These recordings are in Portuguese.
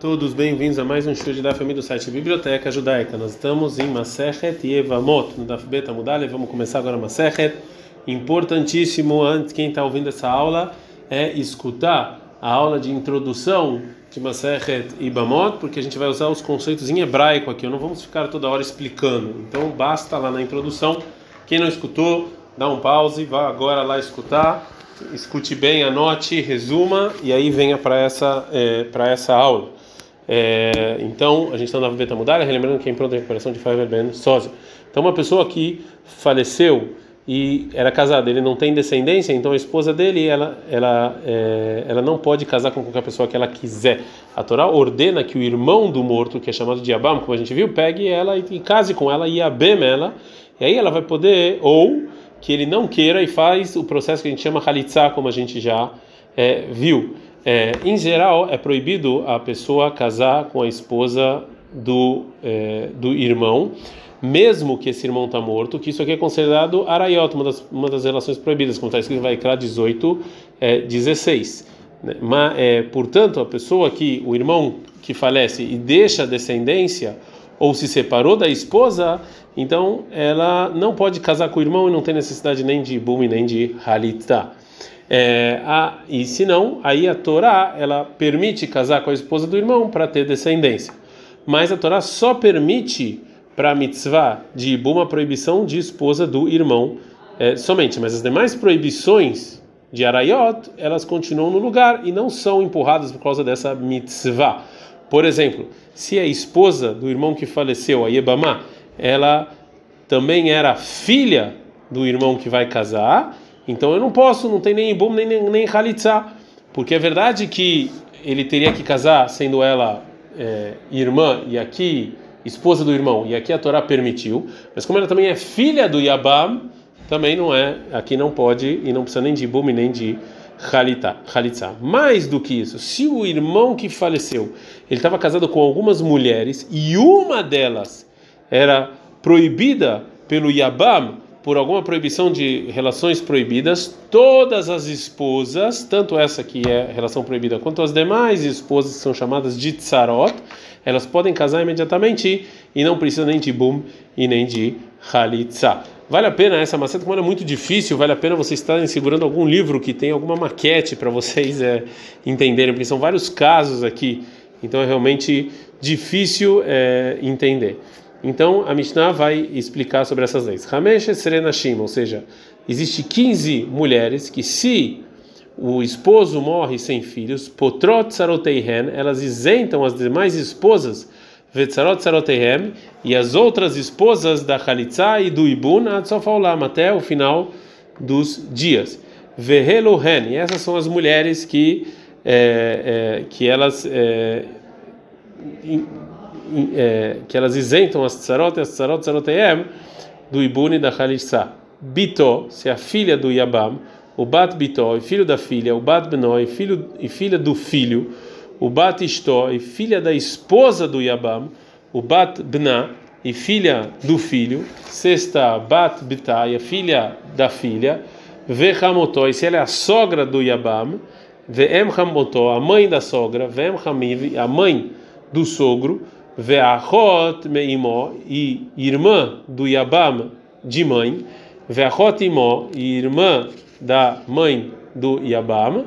Todos bem-vindos a mais um show de Daf do site Biblioteca Judaica. Nós estamos em Masechet Yevamot, no Daf Beta Mudale. Vamos começar agora Masechet. Importantíssimo, antes quem está ouvindo essa aula, é escutar a aula de introdução de Masechet Ibamot, porque a gente vai usar os conceitos em hebraico aqui. Não vamos ficar toda hora explicando. Então basta lá na introdução. Quem não escutou, dá um pause, vá agora lá escutar. Escute bem, anote, resuma e aí venha para essa, é, essa aula. É, então, a gente está na Beta Mudar, relembrando que é em pronta recuperação de Faber Ben Sósia. Então, uma pessoa que faleceu e era casada, ele não tem descendência, então a esposa dele, ela, ela, é, ela não pode casar com qualquer pessoa que ela quiser. A Torá ordena que o irmão do morto, que é chamado de Abam, como a gente viu, pegue ela e, e case com ela e abem ela, e aí ela vai poder, ou que ele não queira e faz o processo que a gente chama Khalitsa, como a gente já é, viu. É, em geral, é proibido a pessoa casar com a esposa do, é, do irmão, mesmo que esse irmão está morto, que isso aqui é considerado arayot, uma das, uma das relações proibidas, como está escrito em Vaikra 18, é, 16. Né? Mas, é, portanto, a pessoa que, o irmão que falece e deixa descendência, ou se separou da esposa, então ela não pode casar com o irmão e não tem necessidade nem de ibum nem de halitá. É, a, e se não, aí a Torá ela permite casar com a esposa do irmão para ter descendência. Mas a Torá só permite para a mitzvah de Ibum a proibição de esposa do irmão é, somente. Mas as demais proibições de Arayot, elas continuam no lugar e não são empurradas por causa dessa mitzvah. Por exemplo, se a esposa do irmão que faleceu, a Yebamá, ela também era filha do irmão que vai casar então eu não posso, não tem nem Ibum nem, nem, nem Halitza, porque é verdade que ele teria que casar sendo ela é, irmã e aqui esposa do irmão, e aqui a Torá permitiu, mas como ela também é filha do Yabam, também não é, aqui não pode e não precisa nem de Ibum nem de Halitza. Mais do que isso, se o irmão que faleceu, ele estava casado com algumas mulheres e uma delas era proibida pelo Yabam, por alguma proibição de relações proibidas, todas as esposas, tanto essa que é relação proibida, quanto as demais esposas que são chamadas de tsarot, elas podem casar imediatamente e não precisa nem de bum e nem de halitza. Vale a pena essa maceta, como é muito difícil, vale a pena vocês estarem segurando algum livro que tem alguma maquete para vocês é, entenderem, porque são vários casos aqui, então é realmente difícil é, entender. Então a Mishnah vai explicar sobre essas leis. Hamesh Serenashim, ou seja, existe 15 mulheres que se o esposo morre sem filhos, potrot saroteihen, elas isentam as demais esposas, vetzarot saroteihem, e as outras esposas da Khalitsa e do Ibun, atzofaulam, até o final dos dias. Vehelohen, e essas são as mulheres que, é, é, que elas é, é, que elas isentam as tsarot e as tsarot tsarotayem do ibune da Khalitsa. Bito, se a filha do Yabam, o bat Bito, e filho da filha, o bat Benó, e, filho, e filha do filho, o bat Istó, e filha da esposa do Yabam, o bat Bna, e filha do filho, sexta bat Bita, e a filha da filha, Vechamotó, e se ela é a sogra do Yabam, Ve'em Hamotó, a mãe da sogra, Ve'em Hamiv, a mãe do sogro, Ve'achot me'imó, e irmã do Yabam de mãe, Ve'achot imó, e irmã da mãe do Yabam.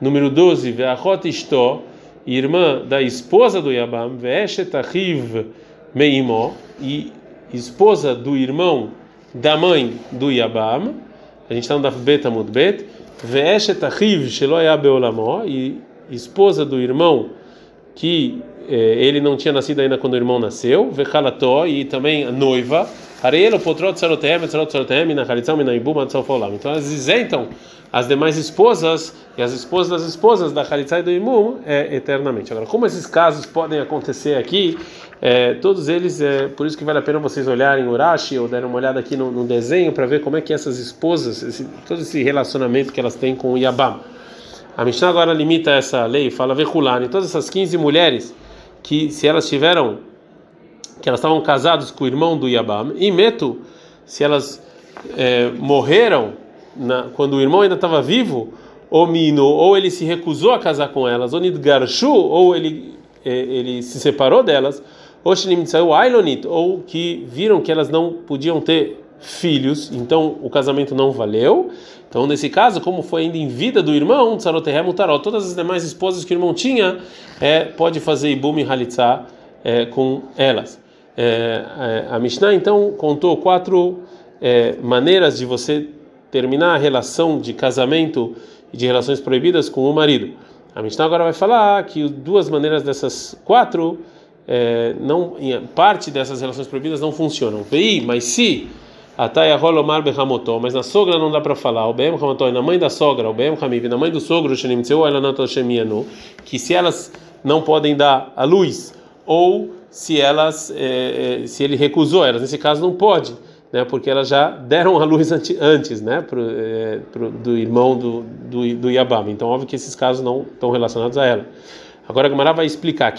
Número 12, Ve'achot istó, irmã da esposa do Yabam, Ve'eshet me'imó, e esposa do irmão da mãe do Yabam. A gente está no Daf Bet Amud Bet. Ve'eshet achiv shelo beolamó, e esposa do irmão que ele não tinha nascido ainda quando o irmão nasceu, vechalató, e também noiva, ibuma, tzofolam. Então elas isentam as demais esposas e as esposas das esposas da halitzá e do imum é, eternamente. Agora, como esses casos podem acontecer aqui, é, todos eles, é por isso que vale a pena vocês olharem Urashi ou derem uma olhada aqui no, no desenho para ver como é que essas esposas, esse, todo esse relacionamento que elas têm com o Yabam. A Mishnah agora limita essa lei, fala Vehulani, todas essas 15 mulheres que se elas tiveram que elas estavam casadas com o irmão do Yabam, e Meto, se elas é, morreram na, quando o irmão ainda estava vivo, ou Mino, ou ele se recusou a casar com elas, ou Nidgarshu, ou ele ele se separou delas, ou que viram que elas não podiam ter filhos, então o casamento não valeu. Então, nesse caso, como foi ainda em vida do irmão, todas as demais esposas que o irmão tinha, é, pode fazer ibum e halitzá é, com elas. É, é, a Mishnah então contou quatro é, maneiras de você terminar a relação de casamento e de relações proibidas com o marido. A Mishnah agora vai falar que duas maneiras dessas quatro, é, não, parte dessas relações proibidas não funcionam. Vei, mas se mas na sogra não dá para falar. O bem hamotó, na mãe da sogra, o bem hamib, na mãe do sogro, que se elas não podem dar a luz ou se elas, é, se ele recusou elas, nesse caso não pode, né? Porque elas já deram a luz antes, né? Pro, é, pro, do irmão do do, do Yabam. Então óbvio que esses casos não estão relacionados a ela. Agora a Gemara vai explicar.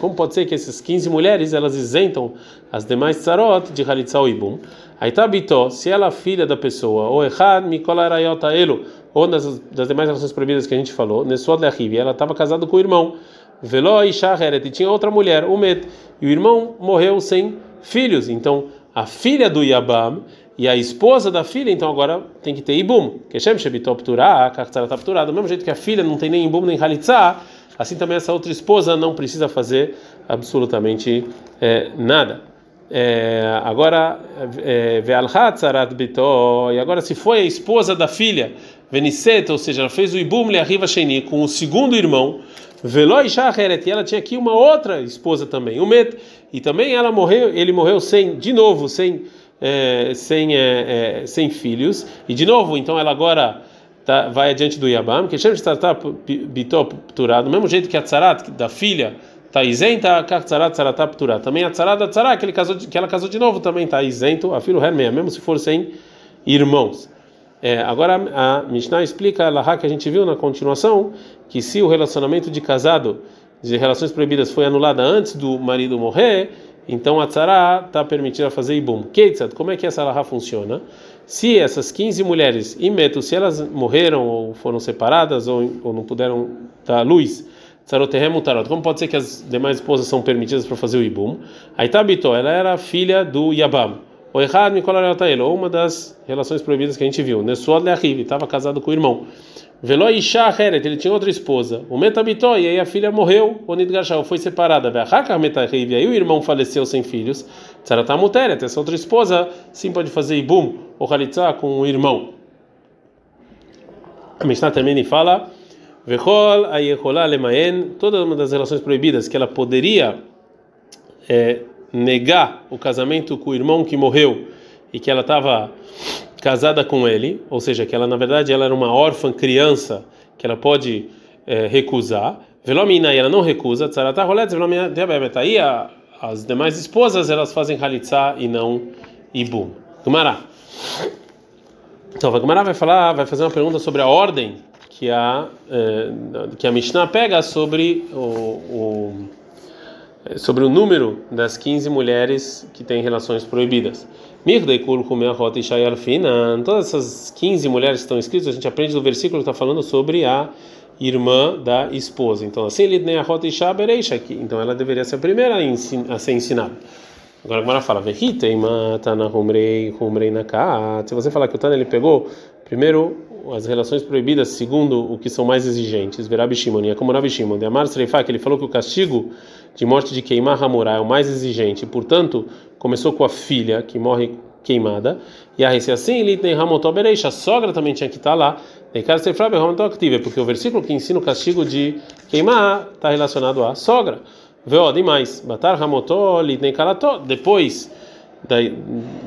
Como pode ser que essas 15 mulheres elas isentam as demais tsarot de Halitzah Ibum? Aí tá bitó, se ela é filha da pessoa, ou errad mikolarayota elo, ou das, das demais relações proibidas que a gente falou, Nesod Lechiv, ela estava casada com o irmão. Veló e e tinha outra mulher, Umet, e o irmão morreu sem filhos. Então a filha do Yabam e a esposa da filha, então agora tem que ter ibum. Keshem shebitop turah, kartzarat turah. Do mesmo jeito que a filha não tem nem ibum nem halitzah, assim também essa outra esposa não precisa fazer absolutamente é, nada. É, agora, é, ve'alhat sarat bitó, e agora se foi a esposa da filha, veniseta, ou seja, ela fez o ibum le'arriva sheni com o segundo irmão, veloi shacheret, e ela tinha aqui uma outra esposa também, o met, e também ela morreu, ele morreu sem, de novo, sem é, sem, é, é, sem filhos. E de novo, então ela agora tá, vai adiante do Yabam, que chama de Tzarat do mesmo jeito que a Tzarat da filha está isenta, a Tzarat Tzaratá Pturá. Também a Tzarat da Tzarat, que, casou, que ela casou de novo, também está isento, a filho Hermeia, mesmo se for sem irmãos. É, agora a Mishnah explica a Lahá que a gente viu na continuação, que se o relacionamento de casado, de relações proibidas, foi anulado antes do marido morrer, então a tzara está permitida fazer ibum. Keitzad, como é que essa alahá funciona? Se essas 15 mulheres, imeto, se elas morreram ou foram separadas ou, ou não puderam dar luz, tzaroterrem tarot. Como pode ser que as demais esposas são permitidas para fazer o ibum? Aí Tabitó, ela era filha do Yabam. O errado ou uma das relações proibidas que a gente viu. Nesuad Leahiv, estava casado com o irmão. Veló Isha Heret, ele tinha outra esposa. O Metabitó, e aí a filha morreu. O Nidgashal foi separada. Veachakar Metahiv, e aí o irmão faleceu sem filhos. Tsaratamuteret, essa outra esposa, sim pode fazer Ibum, ou Halitzah, com o irmão. A Mishnah também fala. Vechol Ayeholá Lemaen, toda uma das relações proibidas que ela poderia é, negar o casamento com o irmão que morreu e que ela estava casada com ele, ou seja, que ela na verdade ela era uma órfã criança que ela pode é, recusar. Velomina e ela não recusa. Tzarata rolet velomina diabebeta. Aí as demais esposas elas fazem halitzá e não ibum. Gumará. Então, a Gumará vai falar, vai fazer uma pergunta sobre a ordem que a é, que a Mishnah pega sobre o, o sobre o número das 15 mulheres que têm relações proibidas. Todas essas 15 mulheres que estão escritas, a gente aprende do versículo que está falando sobre a irmã da esposa. Então, assim, então ela deveria ser a primeira a ser ensinada. Agora a Gemara fala, se você falar que o Tana ele pegou primeiro as relações proibidas segundo o que são mais exigentes, Verabi Shimon, e como Rabi de Amar que ele falou que o castigo de morte de queimar Hamurá é o mais exigente, portanto, começou com a filha que morre queimada, e a se assim, tem Hamotobereixa, a sogra também tinha que estar lá, porque o versículo que ensina o castigo de queimar está relacionado à sogra. Vê, demais, Batar Hamotó, Litnei Kalató, depois da,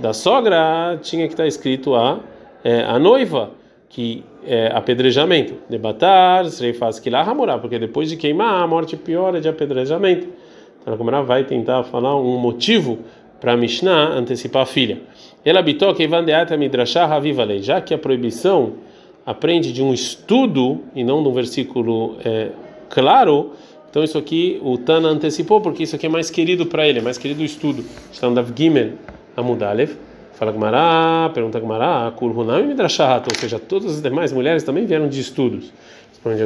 da sogra tinha que estar escrito a, é, a noiva, que é apedrejamento. Debatar, Sreifaz Kilah Hamurá, porque depois de queimar, a morte pior é de apedrejamento. Então a Gemara vai tentar falar um motivo para a Mishnah antecipar a filha. Ela habitou que Ivandeata Midrashah Haviva Lei, já que a proibição aprende de um estudo e não de um versículo é, claro. Então isso aqui o Tana antecipou porque isso aqui é mais querido para ele, é mais querido o estudo. No Dav Gimel Amudalev. Fala Gmará, pergunta Gmará, Kurhunam Midrashat, ou seja, todas as demais mulheres também vieram de estudos. Responde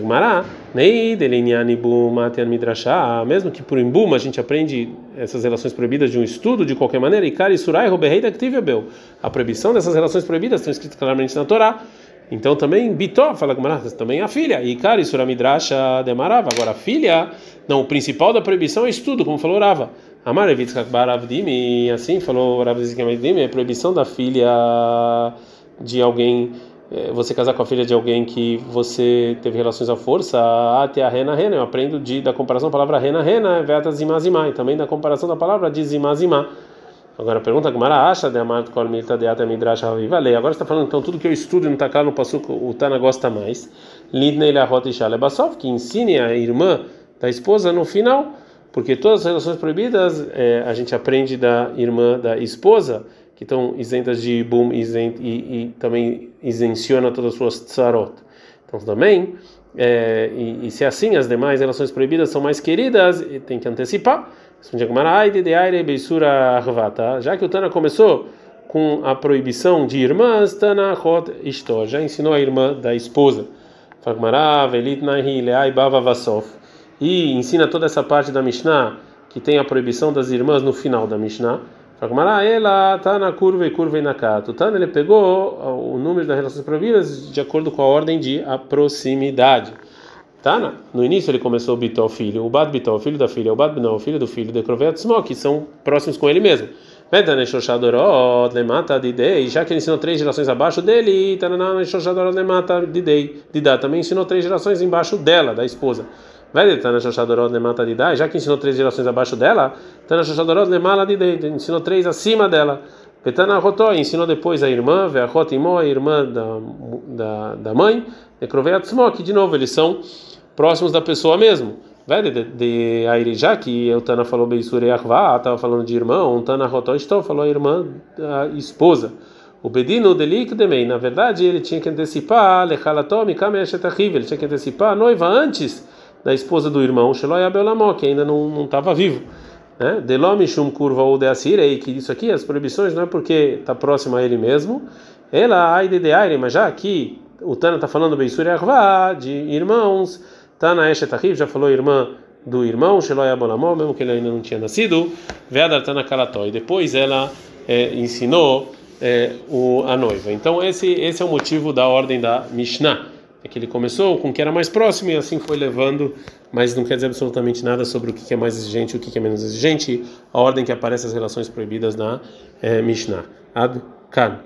midrashá, mesmo que por embuma a gente aprende essas relações proibidas de um estudo de qualquer maneira, Ikari surai roberreita activebel. A proibição dessas relações proibidas estão escritas claramente na Torá. Então também Bitó, fala Agmará, também a filha, Ikari suramidrasha demarava. Agora a filha, não, o principal da proibição é estudo, como falou Rava. Amar Evitzkak Baravdimi, assim falou Rav Zikamaydimi, é proibição da filha de alguém é, você casar com a filha de alguém que você teve relações à força, até a rena rena. Eu aprendo de, da comparação da palavra rena rena, veta zimazimá, e também da comparação da palavra de zimazimá. Agora pergunta Gumara acha de amar kol milta de ata midrash. Agora está falando então tudo que eu estudo não está claro no passuco, o Tana gosta mais. Lidnei la rota basov que ensine a irmã da esposa no final, porque todas as relações proibidas é, a gente aprende da irmã da esposa que estão isentas de boom isent, e, e também isenciona todas as suas tsarot. Então também, é, e, e, se é assim as demais relações proibidas são mais queridas, tem que antecipar. Já que o Tana começou com a proibição de irmãs, Tana Hot Isto, já ensinou a irmã da esposa. E ensina toda essa parte da Mishnah que tem a proibição das irmãs no final da Mishnah. Fagmará, ela tá na curva e curva e na cata. Ele pegou o número das relações proibidas de acordo com a ordem de proximidade. No início ele começou o Bitó, filho, o Bad Bitó, filho da filha, o Bad Binó, filho do filho, de Krovetzmo, que são próximos com ele mesmo. Medane Shoshadorot, Lemata Didei, já que ele ensinou três gerações abaixo dele, Tanana Shoshadorot, Lemata Didei, Didá também ensinou três gerações embaixo dela, da esposa. Vai Tana Shoshadorot Lemata Didai, já que ensinou três gerações abaixo dela, Tana Shoshadorot Lemala Didei, ensinou três acima dela. Betana Rotó ensinou depois a irmã, Veachot Imó, a irmã da, da, da mãe, Nekroveatzmó, que de novo eles são próximos da pessoa mesmo. Vai de, de Airijá, que o Tana falou Beisure Yahvá, estava falando de irmão, o Tana Rotó falou a irmã da esposa. O Bedino Delik Demei, na verdade, ele tinha que antecipar, Lechalató, ele tinha que antecipar a noiva antes da esposa do irmão Sheloy Abelamó, que ainda não estava vivo. Né? Delome Shum Kurva ou Deasirei, que isso aqui, as proibições, não é porque está próximo a ele mesmo. Ela, ai de Deaire, mas já aqui o Tana está falando Beisuri Arvá, de irmãos. Tana Eshetahib já falou irmã do irmão, Sheloy Abelamó, mesmo que ele ainda não tinha nascido. Veadar Tana Kalató. E depois ela é, ensinou é, o, a noiva. Então, esse, esse é o motivo da ordem da Mishnah é que ele começou com o que era mais próximo e assim foi levando, mas não quer dizer absolutamente nada sobre o que é mais exigente e o que é menos exigente, a ordem que aparece as relações proibidas na é, Mishnah. Ad Kan.